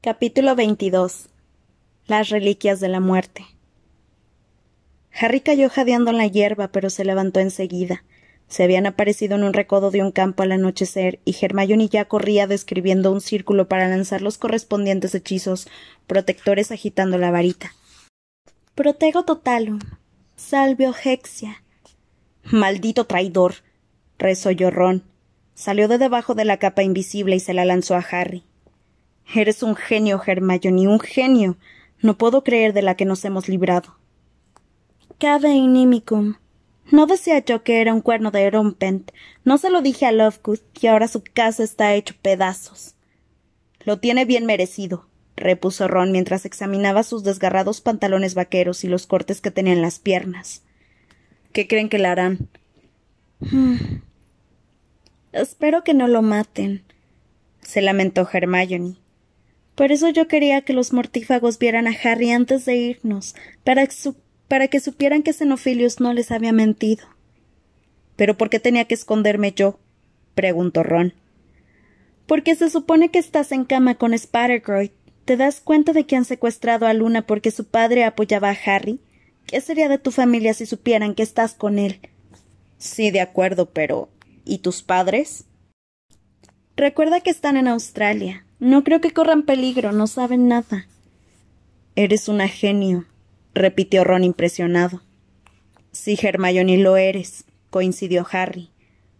Capítulo 22 Las reliquias de la muerte Harry cayó jadeando en la hierba, pero se levantó enseguida. Se habían aparecido en un recodo de un campo al anochecer, y Hermione ya corría describiendo un círculo para lanzar los correspondientes hechizos protectores agitando la varita. Protego totalum. Salvio hexia. Maldito traidor. resolló Ron. Salió de debajo de la capa invisible y se la lanzó a Harry. Eres un genio, Hermione, un genio. No puedo creer de la que nos hemos librado. Cave inimicum. No decía yo que era un cuerno de Rompent. No se lo dije a Lovegood, y ahora su casa está hecho pedazos. Lo tiene bien merecido, repuso Ron mientras examinaba sus desgarrados pantalones vaqueros y los cortes que tenía en las piernas. ¿Qué creen que le harán? Hmm. Espero que no lo maten, se lamentó Hermione. Por eso yo quería que los mortífagos vieran a Harry antes de irnos, para, que supieran que Xenophilius no les había mentido. ¿Pero por qué tenía que esconderme yo? preguntó Ron. Porque se supone que estás en cama con Spattergroyd. ¿Te das cuenta de que han secuestrado a Luna porque su padre apoyaba a Harry? ¿Qué sería de tu familia si supieran que estás con él? Sí, de acuerdo, pero. ¿Y tus padres? Recuerda que están en Australia. No creo que corran peligro, no saben nada. Eres una genio, repitió Ron impresionado. Sí, Hermione, lo eres, coincidió Harry.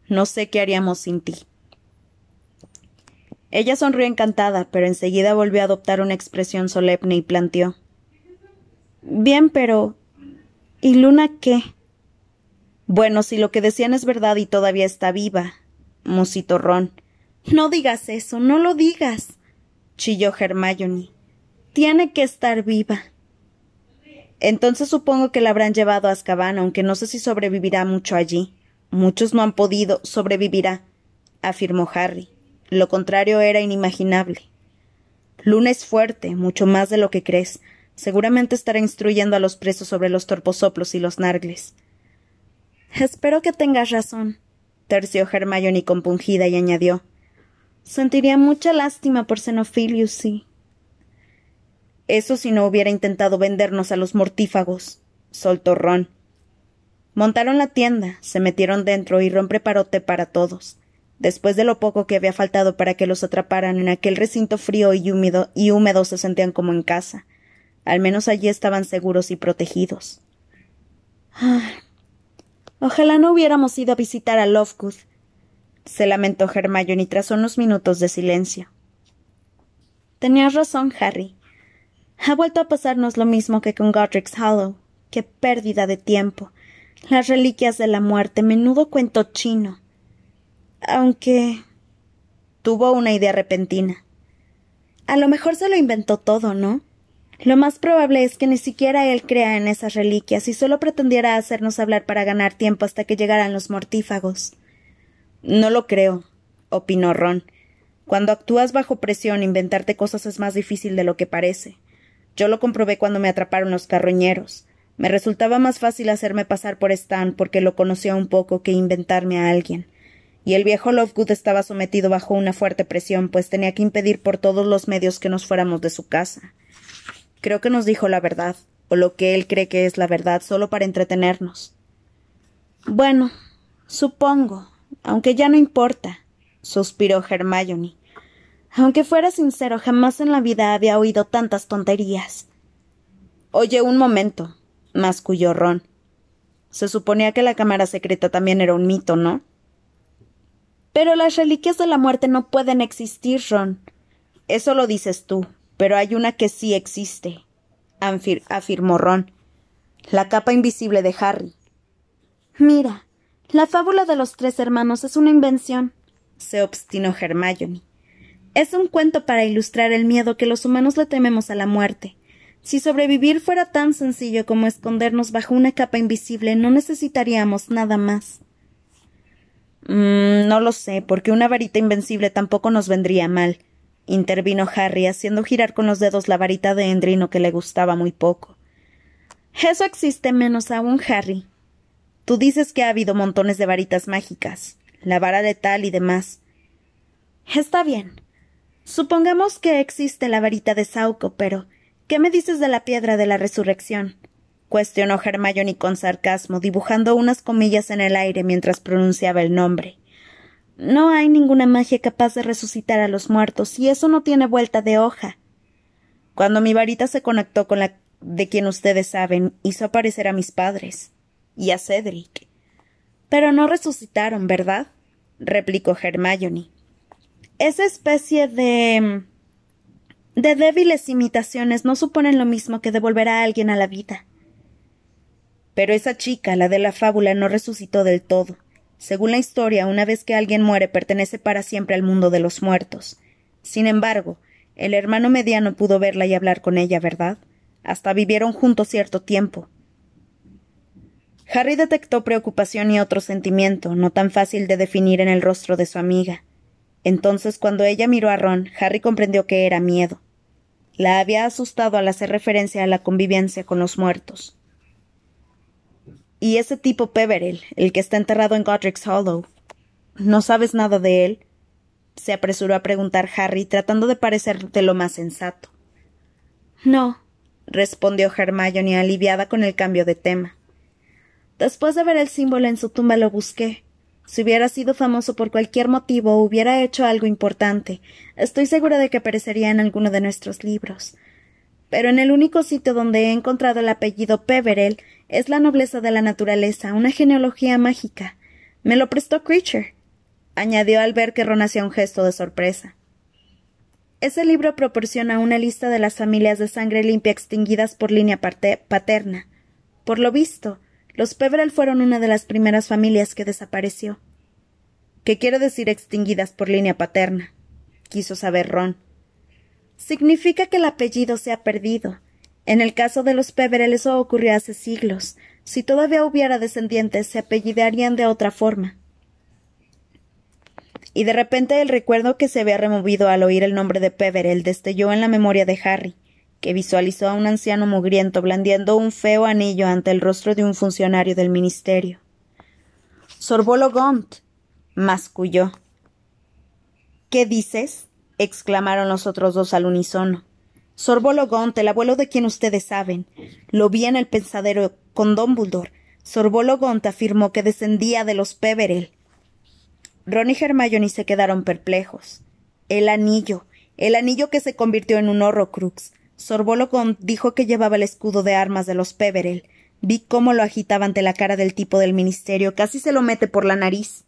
No sé qué haríamos sin ti. Ella sonrió encantada, pero enseguida volvió a adoptar una expresión solemne y planteó. Bien, pero. ¿Y Luna qué? Bueno, si lo que decían es verdad y todavía está viva, musitó Ron. No digas eso, no lo digas, chilló Hermione. Tiene que estar viva. Entonces supongo que la habrán llevado a Azkaban, aunque no sé si sobrevivirá mucho allí. Muchos no han podido. sobrevivirá, afirmó Harry. Lo contrario era inimaginable. Luna es fuerte, mucho más de lo que crees. Seguramente estará instruyendo a los presos sobre los torposoplos y los nargles. Espero que tengas razón, terció Hermione compungida y añadió. Sentiría mucha lástima por Xenophilius, sí. Eso si no hubiera intentado vendernos a los mortífagos, soltó Ron. Montaron la tienda, se metieron dentro y Ron preparó té para todos. Después de lo poco que había faltado para que los atraparan en aquel recinto frío y húmedo, y húmedo se sentían como en casa. Al menos allí estaban seguros y protegidos. Ah, ojalá no hubiéramos ido a visitar a Lovegood se lamentó Hermione tras unos minutos de silencio. Tenías razón, Harry. Ha vuelto a pasarnos lo mismo que con Godric's Hollow. Qué pérdida de tiempo. Las reliquias de la muerte, menudo cuento chino. Aunque. tuvo una idea repentina. A lo mejor se lo inventó todo, ¿no? Lo más probable es que ni siquiera él crea en esas reliquias y solo pretendiera hacernos hablar para ganar tiempo hasta que llegaran los mortífagos. No lo creo, opinó Ron. Cuando actúas bajo presión, inventarte cosas es más difícil de lo que parece. Yo lo comprobé cuando me atraparon los carroñeros. Me resultaba más fácil hacerme pasar por Stan porque lo conocía un poco que inventarme a alguien. Y el viejo Lovegood estaba sometido bajo una fuerte presión, pues tenía que impedir por todos los medios que nos fuéramos de su casa. Creo que nos dijo la verdad, o lo que él cree que es la verdad, solo para entretenernos. Bueno, supongo, aunque ya no importa, suspiró Hermione. Aunque fuera sincero, jamás en la vida había oído tantas tonterías. Oye, un momento, masculló Ron. Se suponía que la cámara secreta también era un mito, ¿no? Pero las reliquias de la muerte no pueden existir, Ron. Eso lo dices tú, pero hay una que sí existe, afirmó Ron. La capa invisible de Harry. Mira, la fábula de los tres hermanos es una invención, se obstinó Hermione. Es un cuento para ilustrar el miedo que los humanos le tememos a la muerte. Si sobrevivir fuera tan sencillo como escondernos bajo una capa invisible, no necesitaríamos nada más. Mm, no lo sé, porque una varita invencible tampoco nos vendría mal, intervino Harry, haciendo girar con los dedos la varita de Endrino que le gustaba muy poco. Eso existe menos aún, Harry, Tú dices que ha habido montones de varitas mágicas, la vara de tal y demás. Está bien. Supongamos que existe la varita de Sauco, pero ¿qué me dices de la piedra de la resurrección? cuestionó Hermione con sarcasmo, dibujando unas comillas en el aire mientras pronunciaba el nombre. No hay ninguna magia capaz de resucitar a los muertos, y eso no tiene vuelta de hoja. Cuando mi varita se conectó con la de quien ustedes saben, hizo aparecer a mis padres y a Cedric. Pero no resucitaron, ¿verdad? replicó Hermione. Esa especie de de débiles imitaciones no suponen lo mismo que devolver a alguien a la vida. Pero esa chica, la de la fábula, no resucitó del todo. Según la historia, una vez que alguien muere pertenece para siempre al mundo de los muertos. Sin embargo, el hermano mediano pudo verla y hablar con ella, ¿verdad? Hasta vivieron juntos cierto tiempo. Harry detectó preocupación y otro sentimiento, no tan fácil de definir en el rostro de su amiga. Entonces, cuando ella miró a Ron, Harry comprendió que era miedo. La había asustado al hacer referencia a la convivencia con los muertos. Y ese tipo Peverell, el que está enterrado en Godric's Hollow. ¿No sabes nada de él? se apresuró a preguntar Harry, tratando de parecer de lo más sensato. No, respondió Hermione aliviada con el cambio de tema. Después de ver el símbolo en su tumba lo busqué. Si hubiera sido famoso por cualquier motivo o hubiera hecho algo importante, estoy segura de que aparecería en alguno de nuestros libros. Pero en el único sitio donde he encontrado el apellido Peverell es la nobleza de la naturaleza, una genealogía mágica. Me lo prestó Creature, añadió al ver que Ron hacía un gesto de sorpresa. Ese libro proporciona una lista de las familias de sangre limpia extinguidas por línea paterna. Por lo visto, los Peverell fueron una de las primeras familias que desapareció. ¿Qué quiere decir extinguidas por línea paterna? quiso saber Ron. Significa que el apellido se ha perdido, en el caso de los Peverell eso ocurrió hace siglos. Si todavía hubiera descendientes, se apellidarían de otra forma. Y de repente el recuerdo que se había removido al oír el nombre de Peverell destelló en la memoria de Harry, que visualizó a un anciano mugriento blandiendo un feo anillo ante el rostro de un funcionario del ministerio. Sorbolo Gont, masculló. ¿Qué dices? exclamaron los otros dos al unísono. Sorbolo Gont, el abuelo de quien ustedes saben. Lo vi en el pensadero con Dumbledore. Sorbolo Gont afirmó que descendía de los Peverell. Ron y Hermione se quedaron perplejos. El anillo, el anillo que se convirtió en un Horrocrux. Sorbolo Gont dijo que llevaba el escudo de armas de los Peverell. Vi cómo lo agitaba ante la cara del tipo del ministerio, casi se lo mete por la nariz.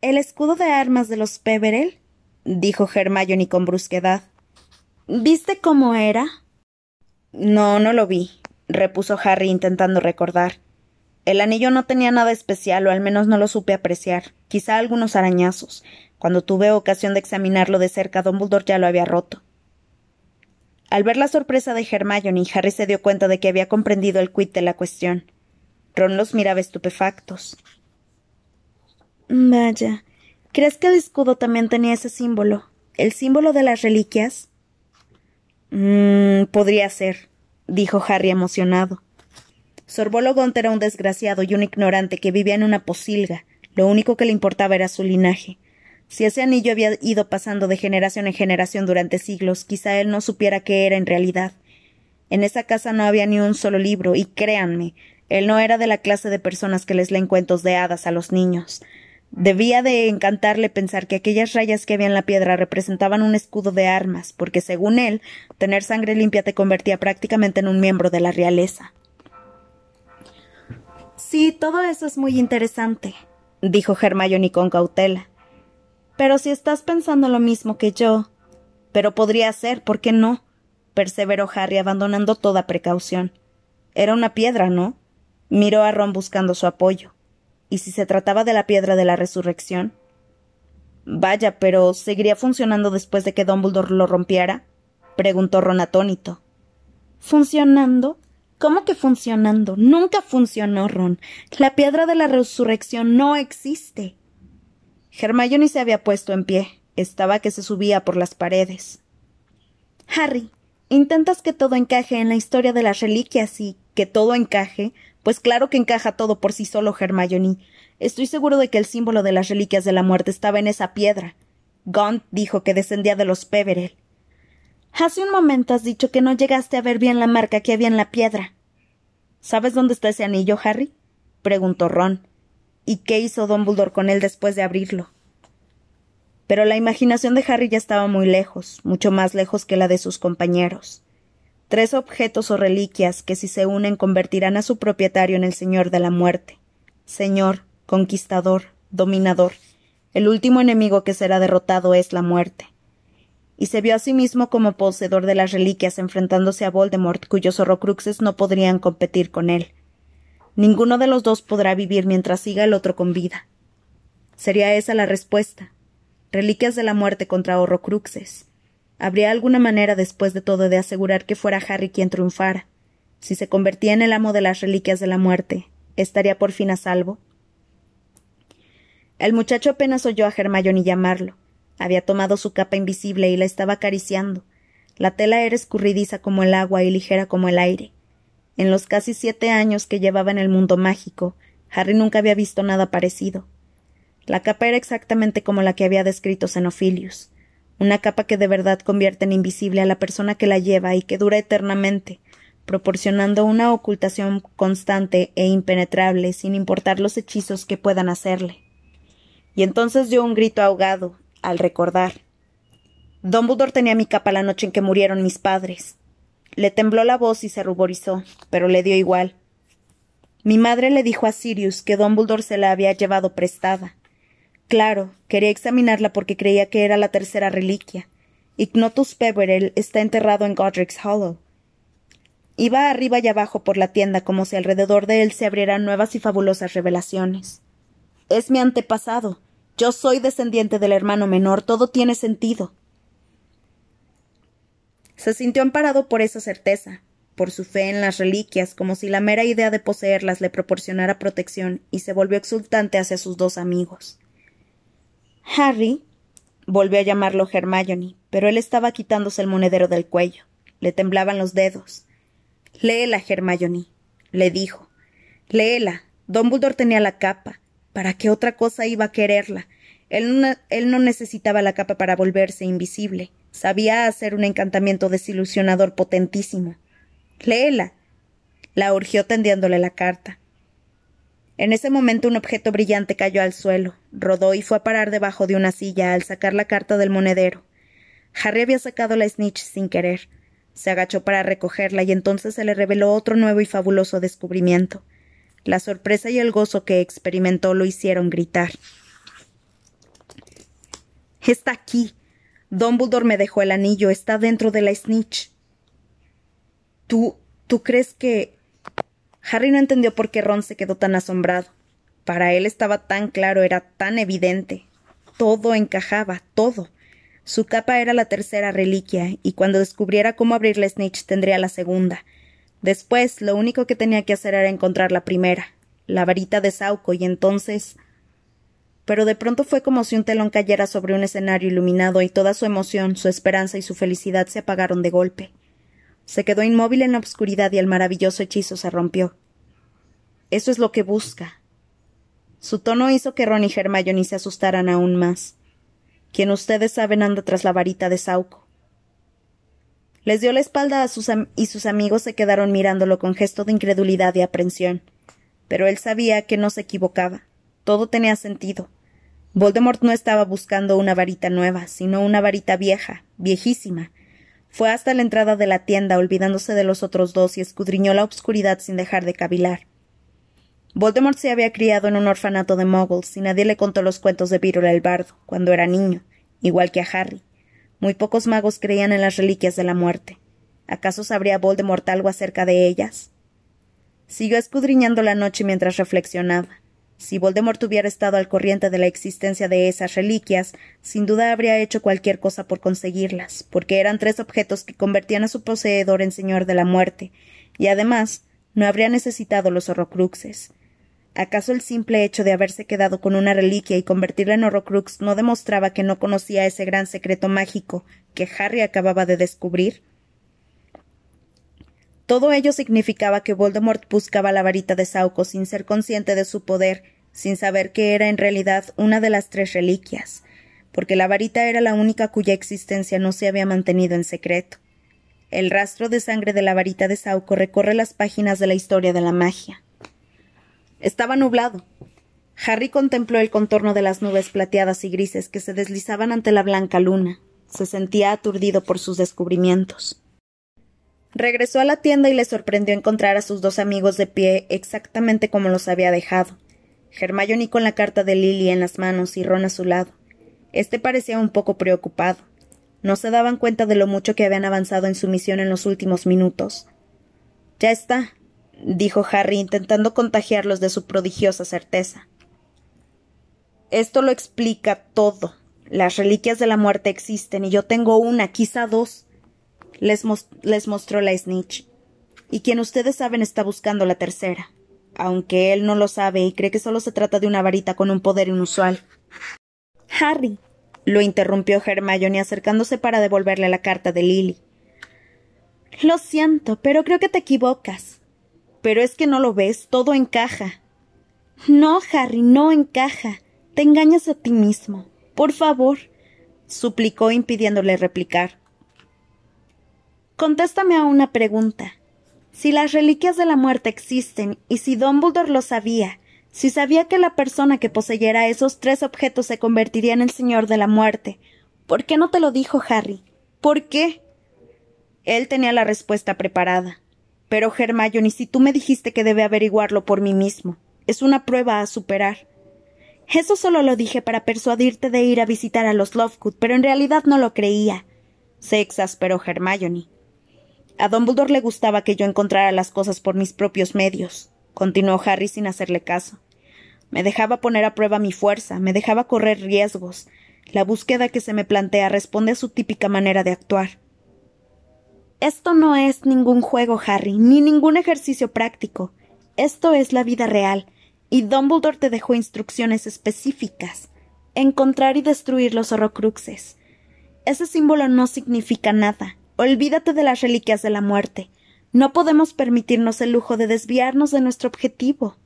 ¿El escudo de armas de los Peverell? dijo Hermione con brusquedad. ¿Viste cómo era? No, no lo vi, repuso Harry intentando recordar. El anillo no tenía nada especial, o al menos no lo supe apreciar, quizá algunos arañazos. Cuando tuve ocasión de examinarlo de cerca, Dumbledore ya lo había roto. Al ver la sorpresa de Hermione, Harry se dio cuenta de que había comprendido el quid de la cuestión. Ron los miraba estupefactos. Vaya. ¿Crees que el escudo también tenía ese símbolo? ¿El símbolo de las reliquias? Mmm, podría ser, dijo Harry emocionado. Sorbolo Gont era un desgraciado y un ignorante que vivía en una posilga. Lo único que le importaba era su linaje. Si ese anillo había ido pasando de generación en generación durante siglos, quizá él no supiera qué era en realidad. En esa casa no había ni un solo libro, y créanme, él no era de la clase de personas que les leen cuentos de hadas a los niños. Debía de encantarle pensar que aquellas rayas que había en la piedra representaban un escudo de armas, porque según él, tener sangre limpia te convertía prácticamente en un miembro de la realeza. Sí, todo eso es muy interesante, dijo Hermione con cautela. Pero si estás pensando lo mismo que yo. Pero podría ser, ¿por qué no? perseveró Harry abandonando toda precaución. Era una piedra, ¿no? Miró a Ron buscando su apoyo. ¿Y si se trataba de la piedra de la resurrección? Vaya, pero ¿seguiría funcionando después de que Dumbledore lo rompiera? preguntó Ron atónito. ¿Funcionando? ¿Cómo que funcionando? Nunca funcionó, Ron. La piedra de la resurrección no existe. Hermione se había puesto en pie. Estaba que se subía por las paredes. Harry, intentas que todo encaje en la historia de las reliquias y que todo encaje, pues claro que encaja todo por sí solo, Hermione. Estoy seguro de que el símbolo de las reliquias de la muerte estaba en esa piedra. Gaunt dijo que descendía de los Peverell. Hace un momento has dicho que no llegaste a ver bien la marca que había en la piedra. ¿Sabes dónde está ese anillo, Harry? preguntó Ron. ¿Y qué hizo Dumbledore con él después de abrirlo? Pero la imaginación de Harry ya estaba muy lejos, mucho más lejos que la de sus compañeros. Tres objetos o reliquias que si se unen convertirán a su propietario en el Señor de la Muerte. Señor, conquistador, dominador. El último enemigo que será derrotado es la muerte. Y se vio a sí mismo como poseedor de las reliquias enfrentándose a Voldemort, cuyos horrocruxes no podrían competir con él. Ninguno de los dos podrá vivir mientras siga el otro con vida. Sería esa la respuesta. Reliquias de la muerte contra horrocruxes. ¿Habría alguna manera después de todo de asegurar que fuera Harry quien triunfara? Si se convertía en el amo de las reliquias de la muerte, ¿estaría por fin a salvo? El muchacho apenas oyó a Hermione llamarlo. Había tomado su capa invisible y la estaba acariciando. La tela era escurridiza como el agua y ligera como el aire. En los casi siete años que llevaba en el mundo mágico, Harry nunca había visto nada parecido. La capa era exactamente como la que había descrito Xenophilius una capa que de verdad convierte en invisible a la persona que la lleva y que dura eternamente, proporcionando una ocultación constante e impenetrable sin importar los hechizos que puedan hacerle. Y entonces dio un grito ahogado, al recordar. Dumbledore tenía mi capa la noche en que murieron mis padres. Le tembló la voz y se ruborizó, pero le dio igual. Mi madre le dijo a Sirius que Dumbledore se la había llevado prestada, Claro, quería examinarla porque creía que era la tercera reliquia. Ignotus Peverell está enterrado en Godric's Hollow. Iba arriba y abajo por la tienda como si alrededor de él se abrieran nuevas y fabulosas revelaciones. Es mi antepasado. Yo soy descendiente del hermano menor. Todo tiene sentido. Se sintió amparado por esa certeza, por su fe en las reliquias, como si la mera idea de poseerlas le proporcionara protección, y se volvió exultante hacia sus dos amigos. Harry volvió a llamarlo Hermione, pero él estaba quitándose el monedero del cuello. Le temblaban los dedos. Léela, Hermione, le dijo. Léela. Dumbledore tenía la capa. ¿Para qué otra cosa iba a quererla? Él no, necesitaba la capa para volverse invisible. Sabía hacer un encantamiento desilusionador potentísimo. Léela. La urgió tendiéndole la carta. En ese momento un objeto brillante cayó al suelo, rodó y fue a parar debajo de una silla al sacar la carta del monedero. Harry había sacado la snitch sin querer. Se agachó para recogerla y entonces se le reveló otro nuevo y fabuloso descubrimiento. La sorpresa y el gozo que experimentó lo hicieron gritar. Está aquí. Dumbledore me dejó el anillo. Está dentro de la snitch. ¿Tú. tú crees que. Harry no entendió por qué Ron se quedó tan asombrado. Para él estaba tan claro, era tan evidente. Todo encajaba, todo. Su capa era la tercera reliquia, y cuando descubriera cómo abrir la snitch tendría la segunda. Después, lo único que tenía que hacer era encontrar la primera, la varita de Sauco, y entonces. Pero de pronto fue como si un telón cayera sobre un escenario iluminado y toda su emoción, su esperanza y su felicidad se apagaron de golpe. Se quedó inmóvil en la oscuridad y el maravilloso hechizo se rompió. Eso es lo que busca. Su tono hizo que Ron y Hermione se asustaran aún más. Quien ustedes saben anda tras la varita de Sauco. Les dio la espalda a sus y sus amigos se quedaron mirándolo con gesto de incredulidad y aprensión. Pero él sabía que no se equivocaba. Todo tenía sentido. Voldemort no estaba buscando una varita nueva, sino una varita vieja, viejísima, fue hasta la entrada de la tienda, olvidándose de los otros dos, y escudriñó la obscuridad sin dejar de cavilar. Voldemort se había criado en un orfanato de muggles y nadie le contó los cuentos de Virul el bardo, cuando era niño, igual que a Harry. Muy pocos magos creían en las reliquias de la muerte. ¿Acaso sabría Voldemort algo acerca de ellas? Siguió escudriñando la noche mientras reflexionaba. Si Voldemort hubiera estado al corriente de la existencia de esas reliquias, sin duda habría hecho cualquier cosa por conseguirlas, porque eran tres objetos que convertían a su poseedor en señor de la muerte, y además no habría necesitado los horrocruxes. ¿Acaso el simple hecho de haberse quedado con una reliquia y convertirla en horrocrux no demostraba que no conocía ese gran secreto mágico que Harry acababa de descubrir? Todo ello significaba que Voldemort buscaba la varita de Sauco sin ser consciente de su poder, sin saber que era en realidad una de las tres reliquias. porque la varita era la única cuya existencia no se había mantenido en secreto. El rastro de sangre de la varita de Sauco recorre las páginas de la historia de la magia. Estaba nublado. Harry contempló el contorno de las nubes plateadas y grises que se deslizaban ante la blanca luna. Se sentía aturdido por sus descubrimientos. Regresó a la tienda y le sorprendió encontrar a sus dos amigos de pie exactamente como los había dejado. Hermione con la carta de Lily en las manos y Ron a su lado. Este parecía un poco preocupado. No se daban cuenta de lo mucho que habían avanzado en su misión en los últimos minutos. Ya está, dijo Harry intentando contagiarlos de su prodigiosa certeza. Esto lo explica todo. Las reliquias de la muerte existen y yo tengo una, quizá dos les, mostró la snitch. Y quien ustedes saben está buscando la tercera, aunque él no lo sabe y cree que solo se trata de una varita con un poder inusual. Harry, lo interrumpió Hermione acercándose para devolverle la carta de Lily. Lo siento, pero creo que te equivocas. Pero es que no lo ves, todo encaja. No, Harry, no encaja. Te engañas a ti mismo. Por favor, suplicó impidiéndole replicar. Contéstame a una pregunta. Si las reliquias de la muerte existen y si Dumbledore lo sabía, si sabía que la persona que poseyera esos tres objetos se convertiría en el Señor de la Muerte, ¿por qué no te lo dijo Harry? ¿Por qué? Él tenía la respuesta preparada. Pero, Hermione, si tú me dijiste que debe averiguarlo por mí mismo, es una prueba a superar. Eso solo lo dije para persuadirte de ir a visitar a los Lovegood, pero en realidad no lo creía. Se exasperó Hermione. A Dumbledore le gustaba que yo encontrara las cosas por mis propios medios, continuó Harry sin hacerle caso. Me dejaba poner a prueba mi fuerza, me dejaba correr riesgos. La búsqueda que se me plantea responde a su típica manera de actuar. Esto no es ningún juego, Harry, ni ningún ejercicio práctico. Esto es la vida real, y Dumbledore te dejó instrucciones específicas. Encontrar y destruir los horrocruxes. Ese símbolo no significa nada. Olvídate de las reliquias de la muerte. No podemos permitirnos el lujo de desviarnos de nuestro objetivo.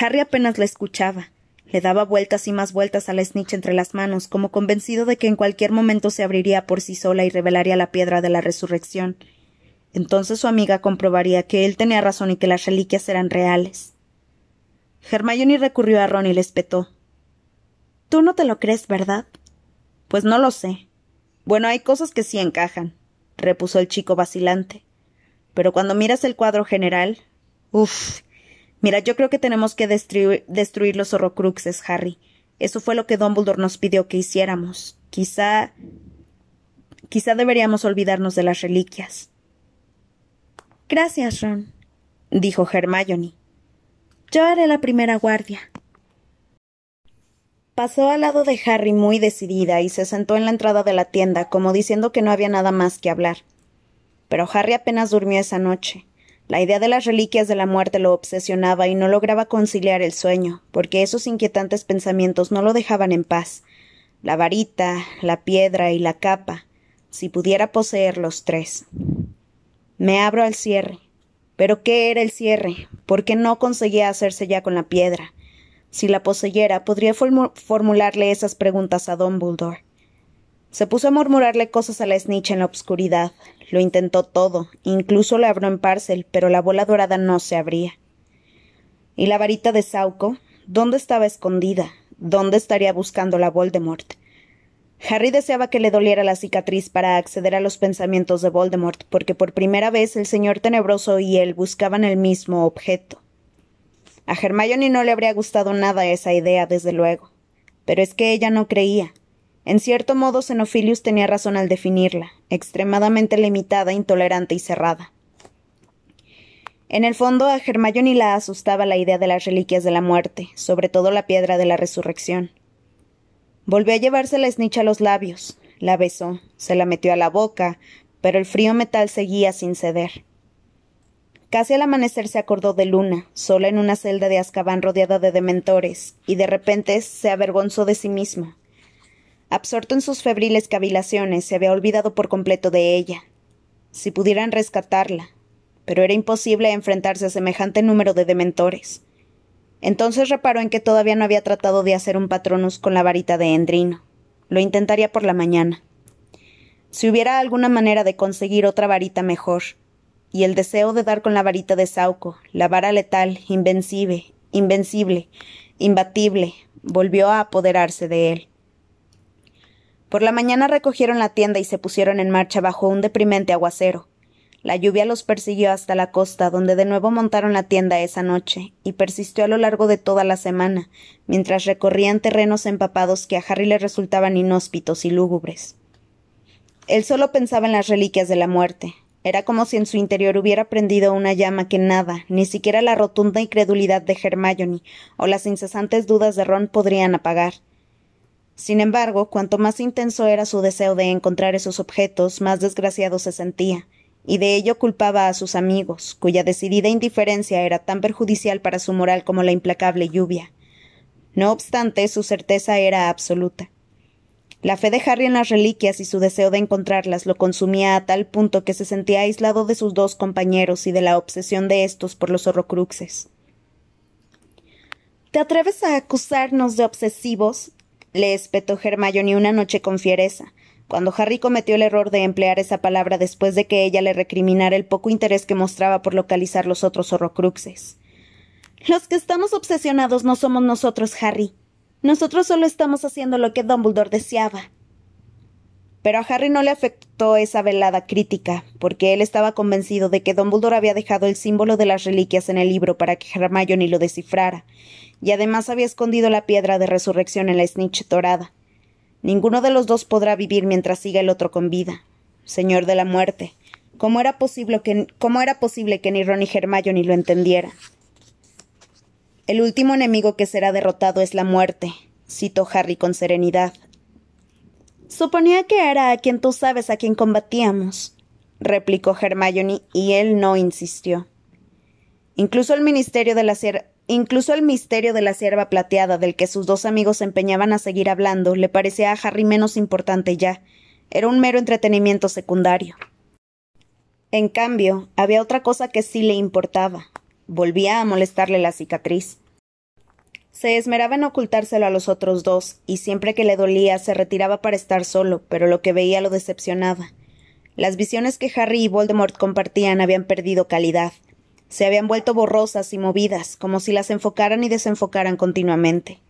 Harry apenas la escuchaba. Le daba vueltas y más vueltas a la snitch entre las manos, como convencido de que en cualquier momento se abriría por sí sola y revelaría la piedra de la resurrección. Entonces su amiga comprobaría que él tenía razón y que las reliquias eran reales. Hermione recurrió a Ron y le espetó. Tú no te lo crees, ¿verdad? Pues no lo sé. Bueno, hay cosas que sí encajan, repuso el chico vacilante. Pero cuando miras el cuadro general. Uf. Mira, yo creo que tenemos que destruir, destruir los horrocruxes, Harry. Eso fue lo que Dumbledore nos pidió que hiciéramos. Quizá. Quizá deberíamos olvidarnos de las reliquias. Gracias, Ron, dijo Hermione. Yo haré la primera guardia. Pasó al lado de Harry muy decidida y se sentó en la entrada de la tienda, como diciendo que no había nada más que hablar. Pero Harry apenas durmió esa noche. La idea de las reliquias de la muerte lo obsesionaba y no lograba conciliar el sueño, porque esos inquietantes pensamientos no lo dejaban en paz. La varita, la piedra y la capa, si pudiera poseer los tres. Me abro al cierre. ¿Pero qué era el cierre? ¿Por qué no conseguía hacerse ya con la piedra? Si la poseyera, podría formularle esas preguntas a Dumbledore. Se puso a murmurarle cosas a la snitch en la obscuridad. Lo intentó todo, incluso le abrió en parcel, pero la bola dorada no se abría. ¿Y la varita de Sauco? ¿Dónde estaba escondida? ¿Dónde estaría buscando la Voldemort? Harry deseaba que le doliera la cicatriz para acceder a los pensamientos de Voldemort, porque por primera vez el señor tenebroso y él buscaban el mismo objeto. A Hermione no le habría gustado nada esa idea, desde luego. Pero es que ella no creía. En cierto modo, Xenophilius tenía razón al definirla, extremadamente limitada, intolerante y cerrada. En el fondo, a Hermione la asustaba la idea de las reliquias de la muerte, sobre todo la piedra de la resurrección. Volvió a llevarse la snitch a los labios, la besó, se la metió a la boca, pero el frío metal seguía sin ceder. Casi al amanecer se acordó de Luna, sola en una celda de Azkaban rodeada de dementores, y de repente se avergonzó de sí mismo. Absorto en sus febriles cavilaciones, se había olvidado por completo de ella. Si pudieran rescatarla, pero era imposible enfrentarse a semejante número de dementores. Entonces reparó en que todavía no había tratado de hacer un patronus con la varita de Endrino. Lo intentaría por la mañana. Si hubiera alguna manera de conseguir otra varita mejor, y el deseo de dar con la varita de Sauco, la vara letal, invencible, invencible, imbatible, volvió a apoderarse de él. Por la mañana recogieron la tienda y se pusieron en marcha bajo un deprimente aguacero. La lluvia los persiguió hasta la costa, donde de nuevo montaron la tienda esa noche, y persistió a lo largo de toda la semana, mientras recorrían terrenos empapados que a Harry le resultaban inhóspitos y lúgubres. Él solo pensaba en las reliquias de la muerte. Era como si en su interior hubiera prendido una llama que nada, ni siquiera la rotunda incredulidad de Hermione o las incesantes dudas de Ron podrían apagar. Sin embargo, cuanto más intenso era su deseo de encontrar esos objetos, más desgraciado se sentía, y de ello culpaba a sus amigos, cuya decidida indiferencia era tan perjudicial para su moral como la implacable lluvia. No obstante, su certeza era absoluta. La fe de Harry en las reliquias y su deseo de encontrarlas lo consumía a tal punto que se sentía aislado de sus dos compañeros y de la obsesión de estos por los horrocruxes. ¿Te atreves a acusarnos de obsesivos? le espetó Hermione una noche con fiereza, cuando Harry cometió el error de emplear esa palabra después de que ella le recriminara el poco interés que mostraba por localizar los otros horrocruxes. Los que estamos obsesionados no somos nosotros, Harry. Nosotros solo estamos haciendo lo que Dumbledore deseaba. Pero a Harry no le afectó esa velada crítica, porque él estaba convencido de que Dumbledore había dejado el símbolo de las reliquias en el libro para que Hermione lo descifrara, y además había escondido la piedra de resurrección en la snitch dorada. Ninguno de los dos podrá vivir mientras siga el otro con vida. Señor de la muerte, ¿cómo era posible que, cómo era posible que ni Ron ni Hermione lo entendieran? El último enemigo que será derrotado es la muerte, citó Harry con serenidad. Suponía que era a quien tú sabes a quien combatíamos, replicó Hermione, y él no insistió. Incluso el ministerio de la Incluso el misterio de la sierva plateada del que sus dos amigos se empeñaban a seguir hablando le parecía a Harry menos importante ya. Era un mero entretenimiento secundario. En cambio, había otra cosa que sí le importaba. Volvía a molestarle la cicatriz. Se esmeraba en ocultárselo a los otros dos, y siempre que le dolía se retiraba para estar solo, pero lo que veía lo decepcionaba. Las visiones que Harry y Voldemort compartían habían perdido calidad se habían vuelto borrosas y movidas, como si las enfocaran y desenfocaran continuamente.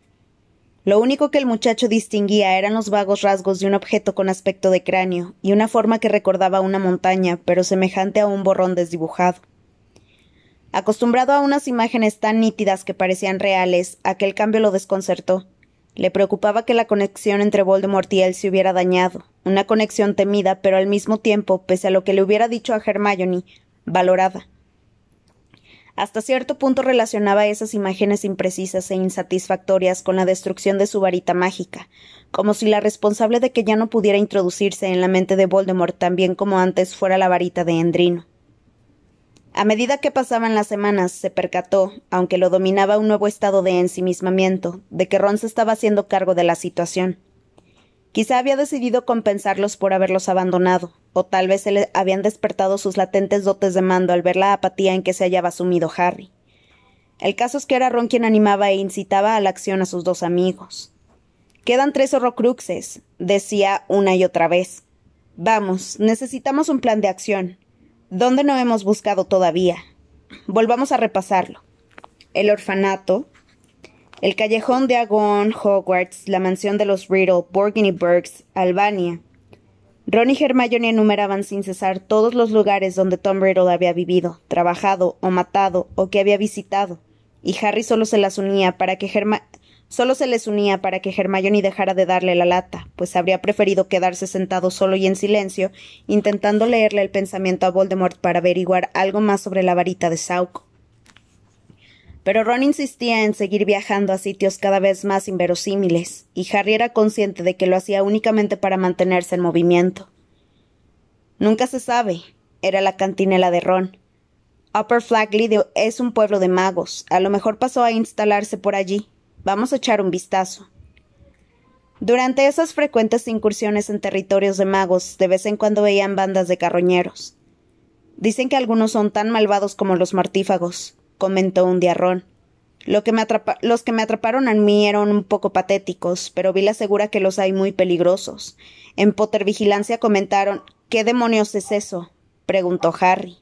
Lo único que el muchacho distinguía eran los vagos rasgos de un objeto con aspecto de cráneo y una forma que recordaba una montaña, pero semejante a un borrón desdibujado. Acostumbrado a unas imágenes tan nítidas que parecían reales, aquel cambio lo desconcertó. Le preocupaba que la conexión entre Voldemort y él se hubiera dañado, una conexión temida, pero al mismo tiempo, pese a lo que le hubiera dicho a Hermione, valorada. Hasta cierto punto relacionaba esas imágenes imprecisas e insatisfactorias con la destrucción de su varita mágica, como si la responsable de que ya no pudiera introducirse en la mente de Voldemort tan bien como antes fuera la varita de Endrino. A medida que pasaban las semanas, se percató, aunque lo dominaba un nuevo estado de ensimismamiento, de que Ron se estaba haciendo cargo de la situación. Quizá había decidido compensarlos por haberlos abandonado, o tal vez se le habían despertado sus latentes dotes de mando al ver la apatía en que se hallaba sumido Harry. El caso es que era Ron quien animaba e incitaba a la acción a sus dos amigos. Quedan tres horrocruxes, decía una y otra vez. Vamos, necesitamos un plan de acción. ¿Dónde no hemos buscado todavía? Volvamos a repasarlo. El orfanato, el callejón de Agon, Hogwarts, la mansión de los Riddle, Borginy Burks, Albania. Ron y Hermione enumeraban sin cesar todos los lugares donde Tom Riddle había vivido, trabajado o matado o que había visitado, y Harry solo se las unía para que solo se les unía para que Hermione dejara de darle la lata, pues habría preferido quedarse sentado solo y en silencio, intentando leerle el pensamiento a Voldemort para averiguar algo más sobre la varita de Sauco. Pero Ron insistía en seguir viajando a sitios cada vez más inverosímiles, y Harry era consciente de que lo hacía únicamente para mantenerse en movimiento. Nunca se sabe, era la cantinela de Ron. Upper Flagley es un pueblo de magos. A lo mejor pasó a instalarse por allí. Vamos a echar un vistazo. Durante esas frecuentes incursiones en territorios de magos, de vez en cuando veían bandas de carroñeros. Dicen que algunos son tan malvados como los mortífagos, comentó un día Ron. que me los que me atraparon a mí eran un poco patéticos, pero Bill asegura que los hay muy peligrosos. En Potter Vigilancia comentaron ¿Qué demonios es eso? preguntó Harry.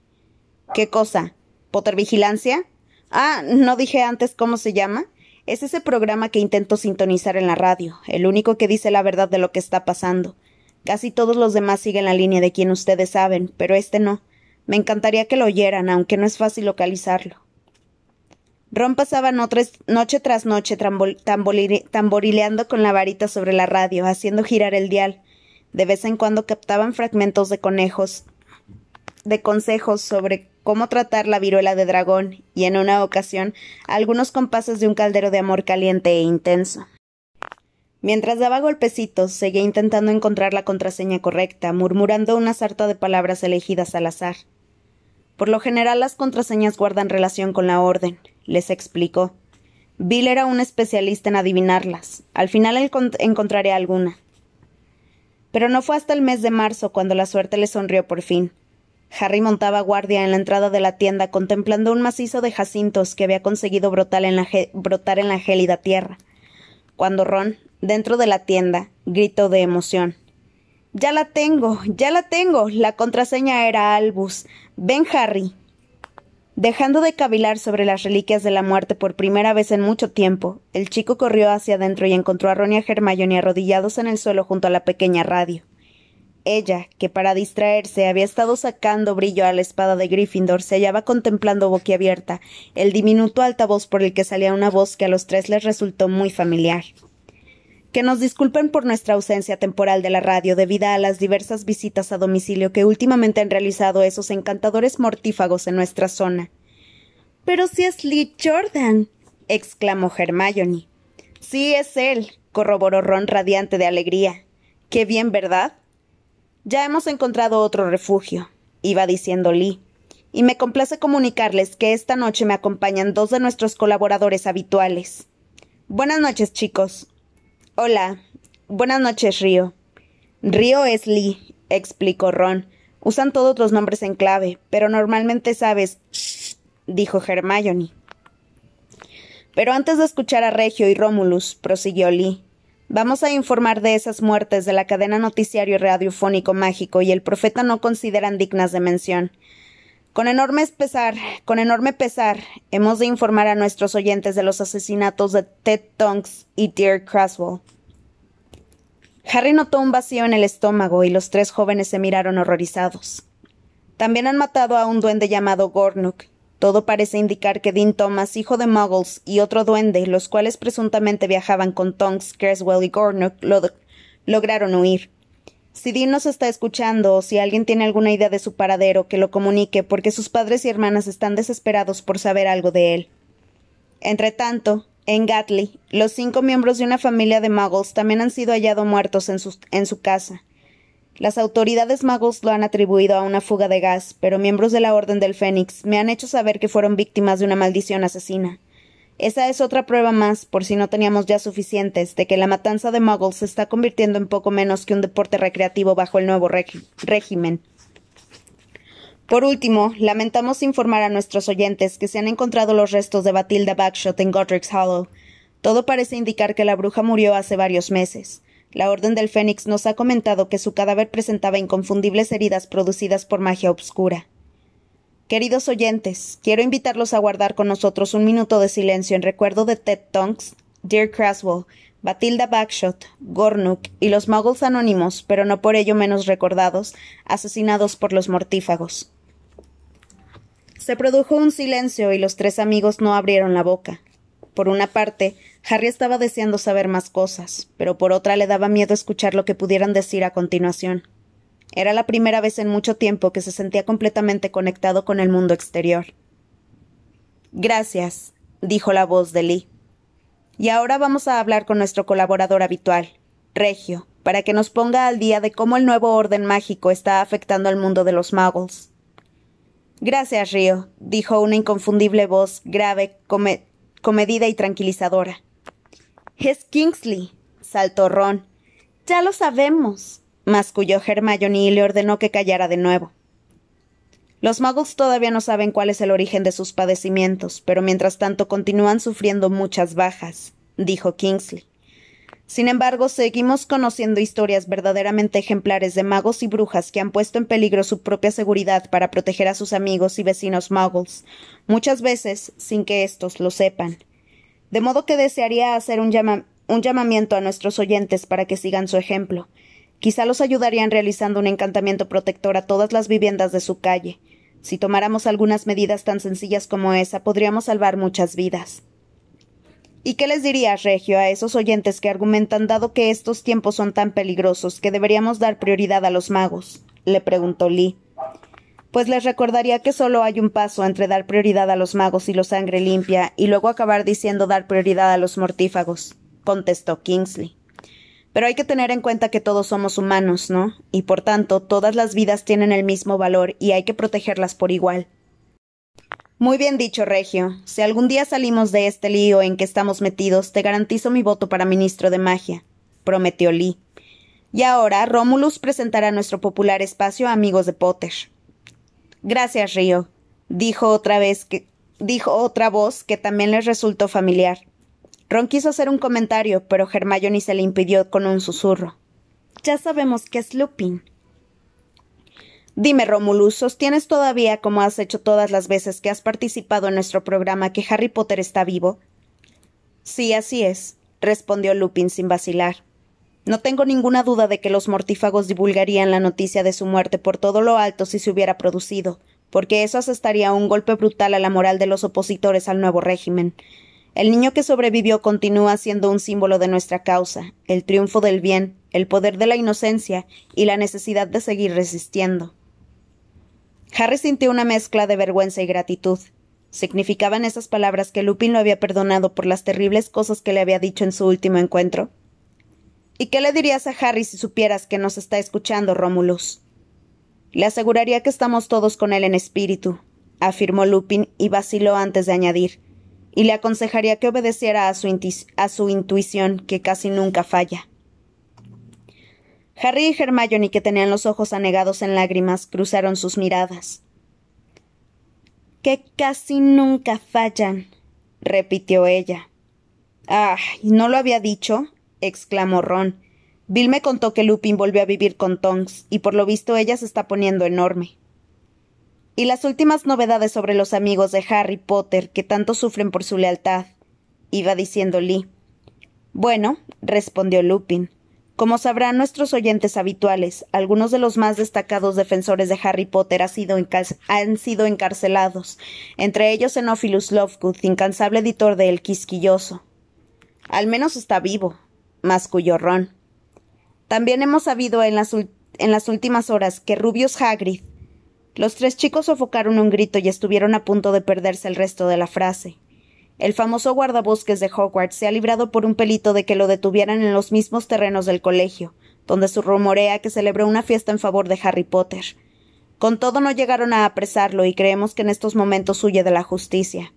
¿Qué cosa? ¿Potter Vigilancia? Ah, ¿no dije antes cómo se llama? Es ese programa que intento sintonizar en la radio, el único que dice la verdad de lo que está pasando. Casi todos los demás siguen la línea de quien ustedes saben, pero este no. Me encantaría que lo oyeran, aunque no es fácil localizarlo. Ron pasaba noche tras noche tamborileando con la varita sobre la radio, haciendo girar el dial. De vez en cuando captaban fragmentos de conejos, de consejos sobre cómo tratar la viruela de dragón, y en una ocasión algunos compases de un caldero de amor caliente e intenso. Mientras daba golpecitos, seguía intentando encontrar la contraseña correcta, murmurando una sarta de palabras elegidas al azar. Por lo general las contraseñas guardan relación con la orden, les explicó. Bill era un especialista en adivinarlas. Al final encontraré alguna. Pero no fue hasta el mes de marzo cuando la suerte le sonrió por fin. Harry montaba guardia en la entrada de la tienda contemplando un macizo de jacintos que había conseguido brotar en la, gélida tierra. Cuando Ron, dentro de la tienda, gritó de emoción. Ya la tengo, ya la tengo. La contraseña era Albus. Ven, Harry. Dejando de cavilar sobre las reliquias de la muerte por primera vez en mucho tiempo, el chico corrió hacia adentro y encontró a Ron y a Hermione arrodillados en el suelo junto a la pequeña radio. Ella, que para distraerse había estado sacando brillo a la espada de Gryffindor, se hallaba contemplando boquiabierta el diminuto altavoz por el que salía una voz que a los tres les resultó muy familiar que nos disculpen por nuestra ausencia temporal de la radio debida a las diversas visitas a domicilio que últimamente han realizado esos encantadores mortífagos en nuestra zona. Pero si es Lee Jordan, exclamó Hermione. Sí, es él, corroboró Ron radiante de alegría. Qué bien, ¿verdad? Ya hemos encontrado otro refugio, iba diciendo Lee. Y me complace comunicarles que esta noche me acompañan dos de nuestros colaboradores habituales. Buenas noches, chicos. Hola. Buenas noches, Río. Río es Lee, explicó Ron. Usan todos los nombres en clave, pero normalmente sabes, dijo Hermione. Pero antes de escuchar a Regio y Romulus, prosiguió Lee, vamos a informar de esas muertes de la cadena noticiario radiofónico mágico y el profeta no consideran dignas de mención. Con enorme pesar, con enorme pesar, hemos de informar a nuestros oyentes de los asesinatos de Ted Tonks y Dear Craswell. Harry notó un vacío en el estómago y los tres jóvenes se miraron horrorizados. También han matado a un duende llamado Gornuk. Todo parece indicar que Dean Thomas, hijo de Muggles, y otro duende, los cuales presuntamente viajaban con Tonks, Creswell y Gornuk, lograron huir. Si Dean nos está escuchando o si alguien tiene alguna idea de su paradero, que lo comunique, porque sus padres y hermanas están desesperados por saber algo de él. Entretanto, en Gatley, los cinco miembros de una familia de muggles también han sido hallados muertos en su casa. Las autoridades muggles lo han atribuido a una fuga de gas, pero miembros de la Orden del Fénix me han hecho saber que fueron víctimas de una maldición asesina. Esa es otra prueba más, por si no teníamos ya suficientes, de que la matanza de muggles se está convirtiendo en poco menos que un deporte recreativo bajo el nuevo régimen. Por último, lamentamos informar a nuestros oyentes que se han encontrado los restos de Batilda Backshot en Godric's Hollow. Todo parece indicar que la bruja murió hace varios meses. La Orden del Fénix nos ha comentado que su cadáver presentaba inconfundibles heridas producidas por magia obscura. Queridos oyentes, quiero invitarlos a guardar con nosotros un minuto de silencio en recuerdo de Ted Tonks, Dear Craswell, Batilda Backshot, Gornuk y los muggles anónimos, pero no por ello menos recordados, asesinados por los mortífagos. Se produjo un silencio y los tres amigos no abrieron la boca. Por una parte, Harry estaba deseando saber más cosas, pero por otra le daba miedo escuchar lo que pudieran decir a continuación. Era la primera vez en mucho tiempo que se sentía completamente conectado con el mundo exterior. Gracias, dijo la voz de Lee. Y ahora vamos a hablar con nuestro colaborador habitual, Regio, para que nos ponga al día de cómo el nuevo orden mágico está afectando al mundo de los muggles. Gracias, Río, dijo una inconfundible voz grave, comedida y tranquilizadora. Es Kingsley, saltó Ron. Ya lo sabemos masculló Hermione y le ordenó que callara de nuevo. Los muggles todavía no saben cuál es el origen de sus padecimientos, pero mientras tanto continúan sufriendo muchas bajas, dijo Kingsley. Sin embargo, seguimos conociendo historias verdaderamente ejemplares de magos y brujas que han puesto en peligro su propia seguridad para proteger a sus amigos y vecinos muggles, muchas veces sin que éstos lo sepan. De modo que desearía hacer un, un llamamiento a nuestros oyentes para que sigan su ejemplo. Quizá los ayudarían realizando un encantamiento protector a todas las viviendas de su calle, si tomáramos algunas medidas tan sencillas como esa, podríamos salvar muchas vidas. ¿Y qué les dirías, Regio, a esos oyentes que argumentan, dado que estos tiempos son tan peligrosos, que deberíamos dar prioridad a los magos? le preguntó Lee. Pues les recordaría que solo hay un paso entre dar prioridad a los magos y los sangre limpia, y luego acabar diciendo dar prioridad a los mortífagos, contestó Kingsley. Pero hay que tener en cuenta que todos somos humanos, ¿no? Y por tanto, todas las vidas tienen el mismo valor y hay que protegerlas por igual. Muy bien dicho, Regio. Si algún día salimos de este lío en que estamos metidos, te garantizo mi voto para ministro de magia, prometió Lee. Y ahora Romulus presentará nuestro popular espacio a amigos de Potter. Gracias, Río, dijo otra vez que dijo otra voz que también les resultó familiar. Ron quiso hacer un comentario, pero Hermione se le impidió con un susurro. Ya sabemos que es Lupin. Dime, Romulus, ¿sostienes todavía, como has hecho todas las veces que has participado en nuestro programa, que Harry Potter está vivo? Sí, así es, respondió Lupin sin vacilar. No tengo ninguna duda de que los mortífagos divulgarían la noticia de su muerte por todo lo alto si se hubiera producido, porque eso asestaría un golpe brutal a la moral de los opositores al nuevo régimen. El niño que sobrevivió continúa siendo un símbolo de nuestra causa, el triunfo del bien, el poder de la inocencia y la necesidad de seguir resistiendo. Harry sintió una mezcla de vergüenza y gratitud. ¿Significaban esas palabras que Lupin lo había perdonado por las terribles cosas que le había dicho en su último encuentro? ¿Y qué le dirías a Harry si supieras que nos está escuchando, Rómulus? Le aseguraría que estamos todos con él en espíritu, afirmó Lupin y vaciló antes de añadir y le aconsejaría que obedeciera a su, a su intuición, que casi nunca falla. Harry y Hermione, que tenían los ojos anegados en lágrimas, cruzaron sus miradas. Que casi nunca fallan, repitió ella. Ah, ¿no lo había dicho? exclamó Ron. Bill me contó que Lupin volvió a vivir con Tonks, y por lo visto ella se está poniendo enorme. Y las últimas novedades sobre los amigos de Harry Potter que tanto sufren por su lealtad, iba diciendo Lee. Bueno, respondió Lupin. Como sabrán nuestros oyentes habituales, algunos de los más destacados defensores de Harry Potter han sido, han sido encarcelados, entre ellos Xenophilus Lovegood, incansable editor de El Quisquilloso. Al menos está vivo, masculló Ron. También hemos sabido en las, en las últimas horas que Rubius Hagrid, los tres chicos sofocaron un grito y estuvieron a punto de perderse el resto de la frase. El famoso guardabosques de Hogwarts se ha librado por un pelito de que lo detuvieran en los mismos terrenos del colegio, donde se rumorea que celebró una fiesta en favor de Harry Potter. Con todo no llegaron a apresarlo y creemos que en estos momentos huye de la justicia.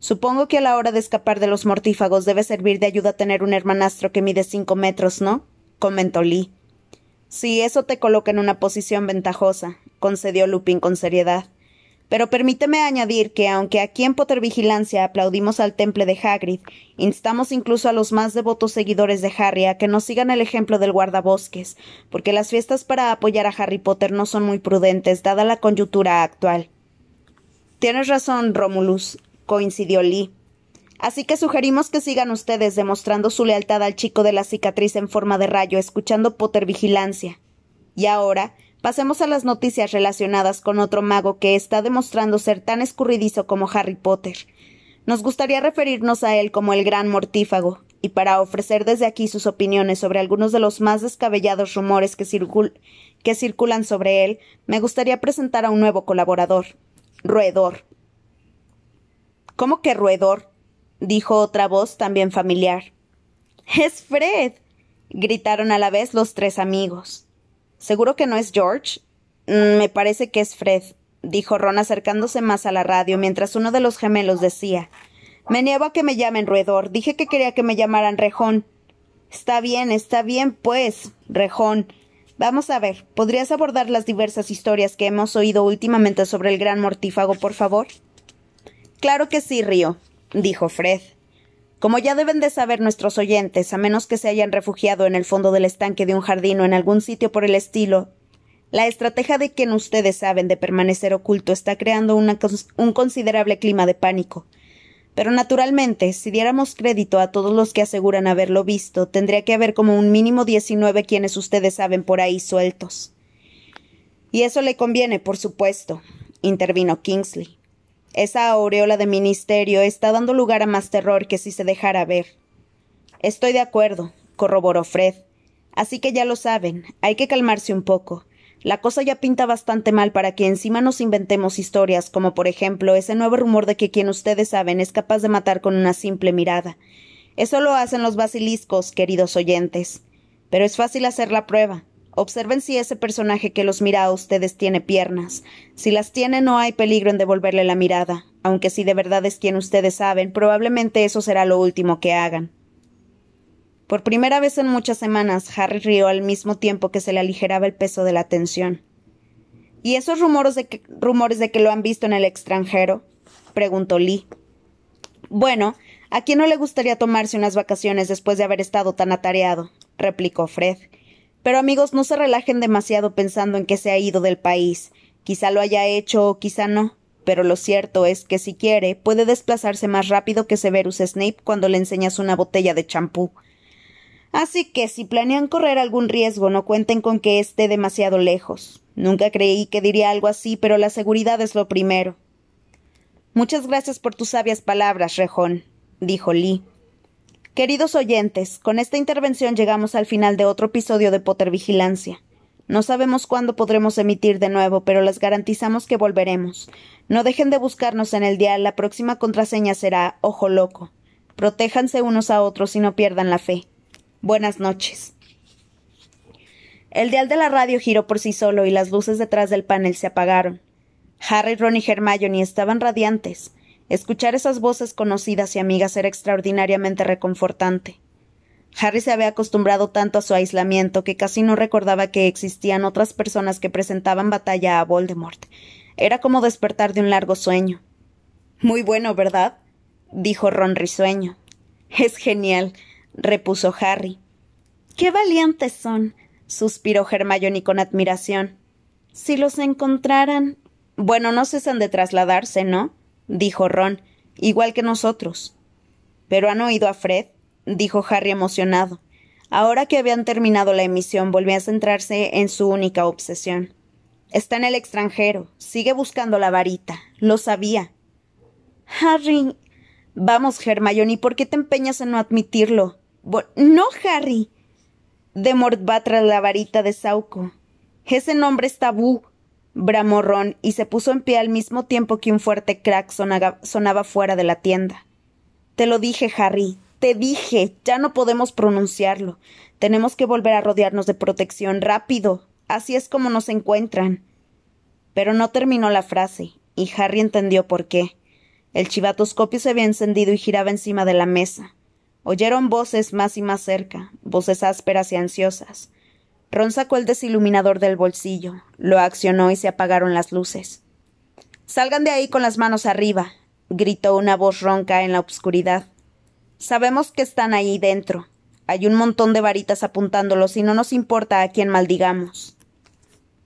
Supongo que a la hora de escapar de los mortífagos debe servir de ayuda tener un hermanastro que mide cinco metros, ¿no? comentó Lee. Sí, eso te coloca en una posición ventajosa, concedió Lupin con seriedad. Pero permíteme añadir que, aunque aquí en Potter Vigilancia aplaudimos al temple de Hagrid, instamos incluso a los más devotos seguidores de Harry a que nos sigan el ejemplo del guardabosques, porque las fiestas para apoyar a Harry Potter no son muy prudentes, dada la coyuntura actual. Tienes razón, Romulus, coincidió Lee. Así que sugerimos que sigan ustedes demostrando su lealtad al chico de la cicatriz en forma de rayo, escuchando Potter Vigilancia. Y ahora, pasemos a las noticias relacionadas con otro mago que está demostrando ser tan escurridizo como Harry Potter. Nos gustaría referirnos a él como el gran mortífago, y para ofrecer desde aquí sus opiniones sobre algunos de los más descabellados rumores que, circulan sobre él, me gustaría presentar a un nuevo colaborador. Roedor. ¿Cómo que roedor? dijo otra voz también familiar. Es Fred. gritaron a la vez los tres amigos. ¿Seguro que no es George? Mm, me parece que es Fred, dijo Ron acercándose más a la radio mientras uno de los gemelos decía Me niego a que me llamen roedor. Dije que quería que me llamaran rejón. Está bien, está bien, pues, rejón, Vamos a ver, ¿podrías abordar las diversas historias que hemos oído últimamente sobre el gran mortífago, por favor? Claro que sí, Río, dijo Fred. Como ya deben de saber nuestros oyentes, a menos que se hayan refugiado en el fondo del estanque de un jardín o en algún sitio por el estilo, la estrategia de quien ustedes saben de permanecer oculto está creando un considerable clima de pánico. Pero naturalmente, si diéramos crédito a todos los que aseguran haberlo visto, tendría que haber como un mínimo diecinueve quienes ustedes saben por ahí sueltos. Y eso le conviene, por supuesto, intervino Kingsley. Esa aureola de ministerio está dando lugar a más terror que si se dejara ver. Estoy de acuerdo, corroboró Fred. Así que ya lo saben, hay que calmarse un poco. La cosa ya pinta bastante mal para que encima nos inventemos historias, como por ejemplo ese nuevo rumor de que quien ustedes saben es capaz de matar con una simple mirada. Eso lo hacen los basiliscos, queridos oyentes. Pero es fácil hacer la prueba. Observen si ese personaje que los mira a ustedes tiene piernas. Si las tiene no hay peligro en devolverle la mirada, aunque si de verdad es quien ustedes saben, probablemente eso será lo último que hagan. Por primera vez en muchas semanas, Harry rió al mismo tiempo que se le aligeraba el peso de la tensión. ¿Y esos rumores de que, rumores de que lo han visto en el extranjero? preguntó Lee. Bueno, ¿a quién no le gustaría tomarse unas vacaciones después de haber estado tan atareado? replicó Fred. Pero amigos, no se relajen demasiado pensando en que se ha ido del país. Quizá lo haya hecho o quizá no. Pero lo cierto es que si quiere, puede desplazarse más rápido que Severus Snape cuando le enseñas una botella de champú. Así que si planean correr algún riesgo, no cuenten con que esté demasiado lejos. Nunca creí que diría algo así, pero la seguridad es lo primero. Muchas gracias por tus sabias palabras, Rejón, dijo Lee. Queridos oyentes, con esta intervención llegamos al final de otro episodio de Potter Vigilancia. No sabemos cuándo podremos emitir de nuevo, pero les garantizamos que volveremos. No dejen de buscarnos en el dial, la próxima contraseña será Ojo Loco. Protéjanse unos a otros y no pierdan la fe. Buenas noches. El dial de la radio giró por sí solo y las luces detrás del panel se apagaron. Harry, Ron y Hermione estaban radiantes. Escuchar esas voces conocidas y amigas era extraordinariamente reconfortante. Harry se había acostumbrado tanto a su aislamiento que casi no recordaba que existían otras personas que presentaban batalla a Voldemort. Era como despertar de un largo sueño. Muy bueno, ¿verdad? dijo Ron risueño. Es genial, repuso Harry. Qué valientes son, suspiró Hermione con admiración. Si los encontraran. Bueno, no cesan de trasladarse, ¿no? Dijo Ron, igual que nosotros. Pero han oído a Fred, dijo Harry emocionado. Ahora que habían terminado la emisión, volvió a centrarse en su única obsesión. Está en el extranjero. Sigue buscando la varita. Lo sabía. Harry. Vamos, Hermione, ¿por qué te empeñas en no admitirlo? no, Harry. Demort va tras la varita de Sauco. Ese nombre es tabú bramó Ron y se puso en pie al mismo tiempo que un fuerte crack sonaba fuera de la tienda. Te lo dije, Harry, te dije, ya no podemos pronunciarlo. Tenemos que volver a rodearnos de protección rápido. Así es como nos encuentran. Pero no terminó la frase, y Harry entendió por qué. El chivatoscopio se había encendido y giraba encima de la mesa. Oyeron voces más y más cerca, voces ásperas y ansiosas. Ron sacó el desiluminador del bolsillo, lo accionó y se apagaron las luces. Salgan de ahí con las manos arriba, gritó una voz ronca en la obscuridad. Sabemos que están ahí dentro. Hay un montón de varitas apuntándolos y no nos importa a quién maldigamos.